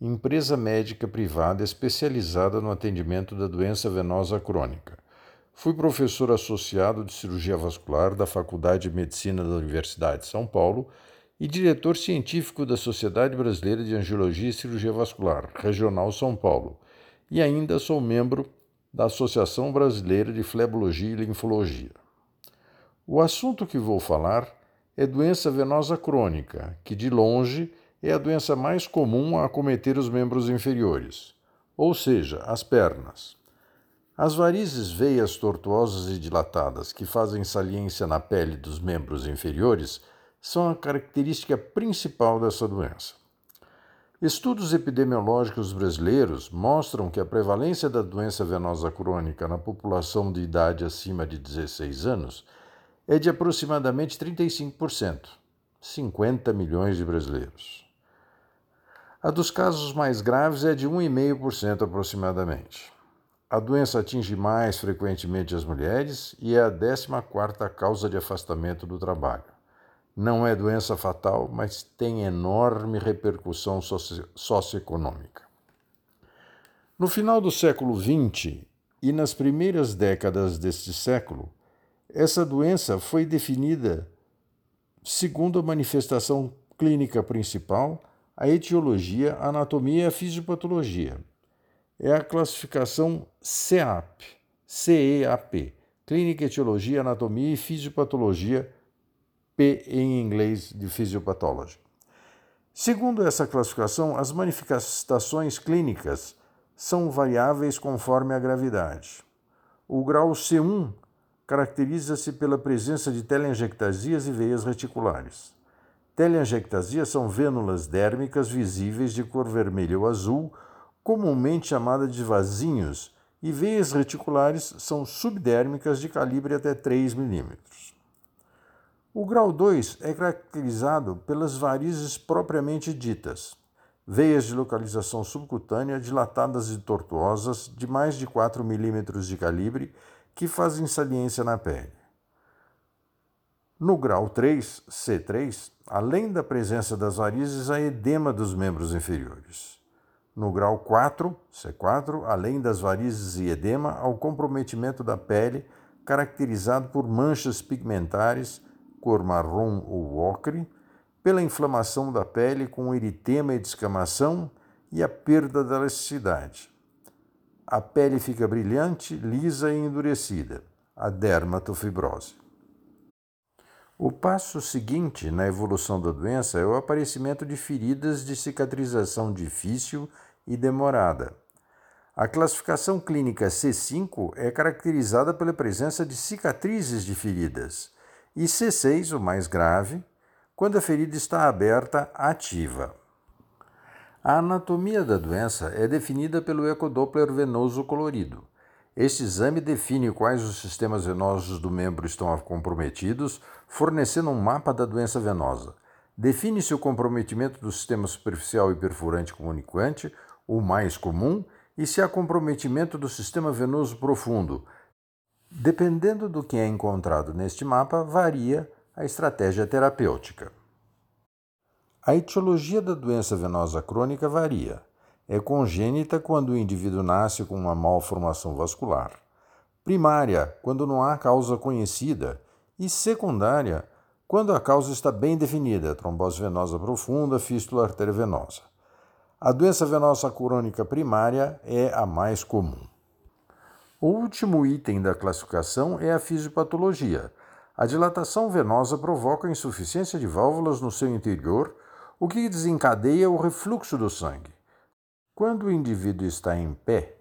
empresa médica privada especializada no atendimento da doença venosa crônica. Fui professor associado de cirurgia vascular da Faculdade de Medicina da Universidade de São Paulo e diretor científico da Sociedade Brasileira de Angiologia e Cirurgia Vascular, Regional São Paulo, e ainda sou membro da Associação Brasileira de Flebologia e Linfologia. O assunto que vou falar é doença venosa crônica, que de longe é a doença mais comum a acometer os membros inferiores, ou seja, as pernas. As varizes veias tortuosas e dilatadas que fazem saliência na pele dos membros inferiores são a característica principal dessa doença. Estudos epidemiológicos brasileiros mostram que a prevalência da doença venosa crônica na população de idade acima de 16 anos é de aproximadamente 35%, 50 milhões de brasileiros. A dos casos mais graves é de 1,5% aproximadamente. A doença atinge mais frequentemente as mulheres e é a 14ª causa de afastamento do trabalho. Não é doença fatal, mas tem enorme repercussão socioeconômica. No final do século XX e nas primeiras décadas deste século, essa doença foi definida segundo a manifestação clínica principal a etiologia, a anatomia e a fisiopatologia. É a classificação CEAP, CEAP, Clínica, Etiologia, Anatomia e Fisiopatologia, P em inglês de Physiopatology. Segundo essa classificação, as manifestações clínicas são variáveis conforme a gravidade. O grau C1 caracteriza-se pela presença de telangiectasias e veias reticulares. Telangiectasias são vênulas dérmicas visíveis de cor vermelha ou azul, comumente chamadas de vasinhos, e veias reticulares são subdérmicas de calibre até 3 mm. O grau 2 é caracterizado pelas varizes propriamente ditas, veias de localização subcutânea dilatadas e tortuosas de mais de 4 mm de calibre que fazem saliência na pele. No grau 3, C3, além da presença das varizes, há edema dos membros inferiores. No grau 4, C4, além das varizes e edema, há o comprometimento da pele, caracterizado por manchas pigmentares, cor marrom ou ocre, pela inflamação da pele com eritema e descamação e a perda da elasticidade. A pele fica brilhante, lisa e endurecida, a dermatofibrose. O passo seguinte na evolução da doença é o aparecimento de feridas de cicatrização difícil e demorada. A classificação clínica C5 é caracterizada pela presença de cicatrizes de feridas, e C6, o mais grave, quando a ferida está aberta ativa. A anatomia da doença é definida pelo ecodoppler venoso colorido. Este exame define quais os sistemas venosos do membro estão comprometidos, fornecendo um mapa da doença venosa. Define-se o comprometimento do sistema superficial e perfurante comunicante, o mais comum, e se há comprometimento do sistema venoso profundo. Dependendo do que é encontrado neste mapa, varia a estratégia terapêutica. A etiologia da doença venosa crônica varia é congênita quando o indivíduo nasce com uma malformação vascular, primária quando não há causa conhecida e secundária quando a causa está bem definida, trombose venosa profunda, fístula arteriovenosa. A doença venosa crônica primária é a mais comum. O último item da classificação é a fisiopatologia. A dilatação venosa provoca insuficiência de válvulas no seu interior, o que desencadeia o refluxo do sangue. Quando o indivíduo está em pé,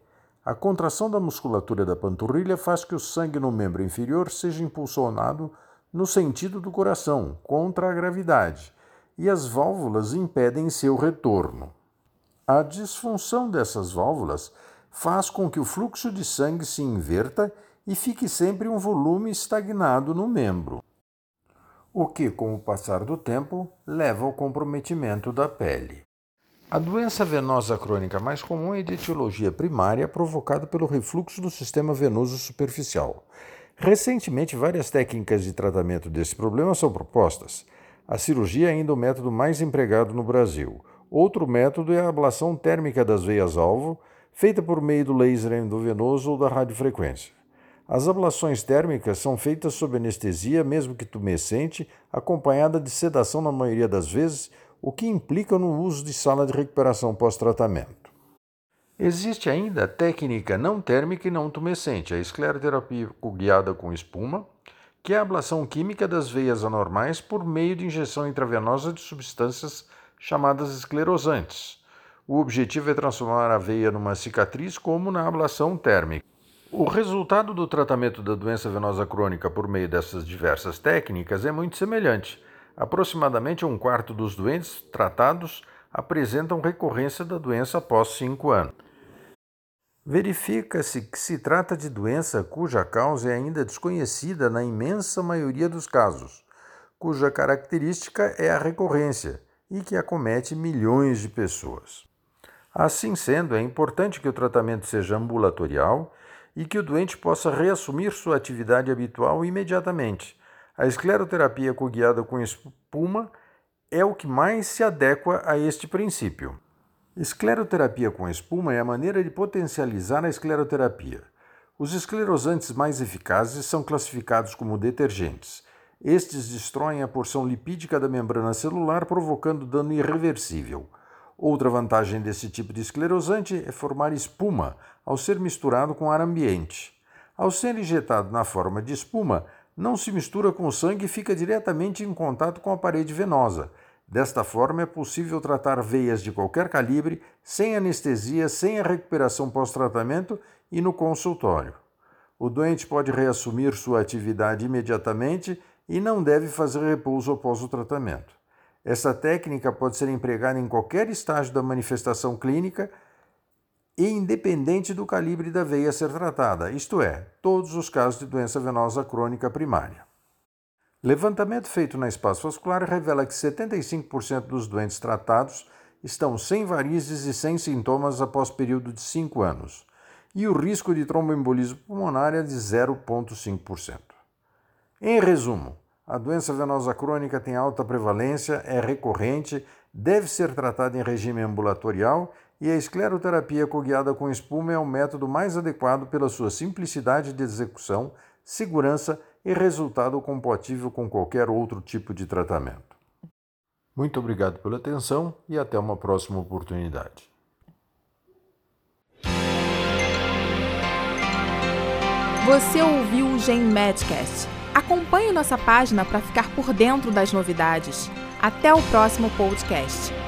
a contração da musculatura da panturrilha faz que o sangue no membro inferior seja impulsionado no sentido do coração, contra a gravidade, e as válvulas impedem seu retorno. A disfunção dessas válvulas faz com que o fluxo de sangue se inverta e fique sempre um volume estagnado no membro, o que, com o passar do tempo, leva ao comprometimento da pele. A doença venosa crônica mais comum é de etiologia primária, provocada pelo refluxo do sistema venoso superficial. Recentemente, várias técnicas de tratamento desse problema são propostas. A cirurgia é ainda o método mais empregado no Brasil. Outro método é a ablação térmica das veias-alvo, feita por meio do laser endovenoso ou da radiofrequência. As ablações térmicas são feitas sob anestesia, mesmo que tumescente, acompanhada de sedação na maioria das vezes, o que implica no uso de sala de recuperação pós-tratamento. Existe ainda a técnica não térmica e não tumescente, a escleroterapia guiada com espuma, que é a ablação química das veias anormais por meio de injeção intravenosa de substâncias chamadas esclerosantes. O objetivo é transformar a veia numa cicatriz, como na ablação térmica. O resultado do tratamento da doença venosa crônica por meio dessas diversas técnicas é muito semelhante. Aproximadamente um quarto dos doentes tratados apresentam recorrência da doença após cinco anos. Verifica-se que se trata de doença cuja causa é ainda desconhecida na imensa maioria dos casos, cuja característica é a recorrência e que acomete milhões de pessoas. Assim sendo, é importante que o tratamento seja ambulatorial e que o doente possa reassumir sua atividade habitual imediatamente. A escleroterapia coguiada com espuma é o que mais se adequa a este princípio. Escleroterapia com espuma é a maneira de potencializar a escleroterapia. Os esclerosantes mais eficazes são classificados como detergentes. Estes destroem a porção lipídica da membrana celular, provocando dano irreversível. Outra vantagem desse tipo de esclerosante é formar espuma ao ser misturado com ar ambiente. Ao ser injetado na forma de espuma, não se mistura com o sangue e fica diretamente em contato com a parede venosa Desta forma, é possível tratar veias de qualquer calibre, sem anestesia, sem a recuperação pós-tratamento e no consultório. O doente pode reassumir sua atividade imediatamente e não deve fazer repouso após o tratamento. Essa técnica pode ser empregada em qualquer estágio da manifestação clínica independente do calibre da veia a ser tratada, isto é, todos os casos de doença venosa crônica primária. Levantamento feito na espaço vascular revela que 75% dos doentes tratados estão sem varizes e sem sintomas após período de 5 anos, e o risco de tromboembolismo pulmonar é de 0,5%. Em resumo, a doença venosa crônica tem alta prevalência, é recorrente, deve ser tratada em regime ambulatorial e a escleroterapia coguiada com espuma é o método mais adequado pela sua simplicidade de execução, segurança e resultado compatível com qualquer outro tipo de tratamento. Muito obrigado pela atenção e até uma próxima oportunidade. Você ouviu o Gen Medcast. Acompanhe nossa página para ficar por dentro das novidades. Até o próximo podcast.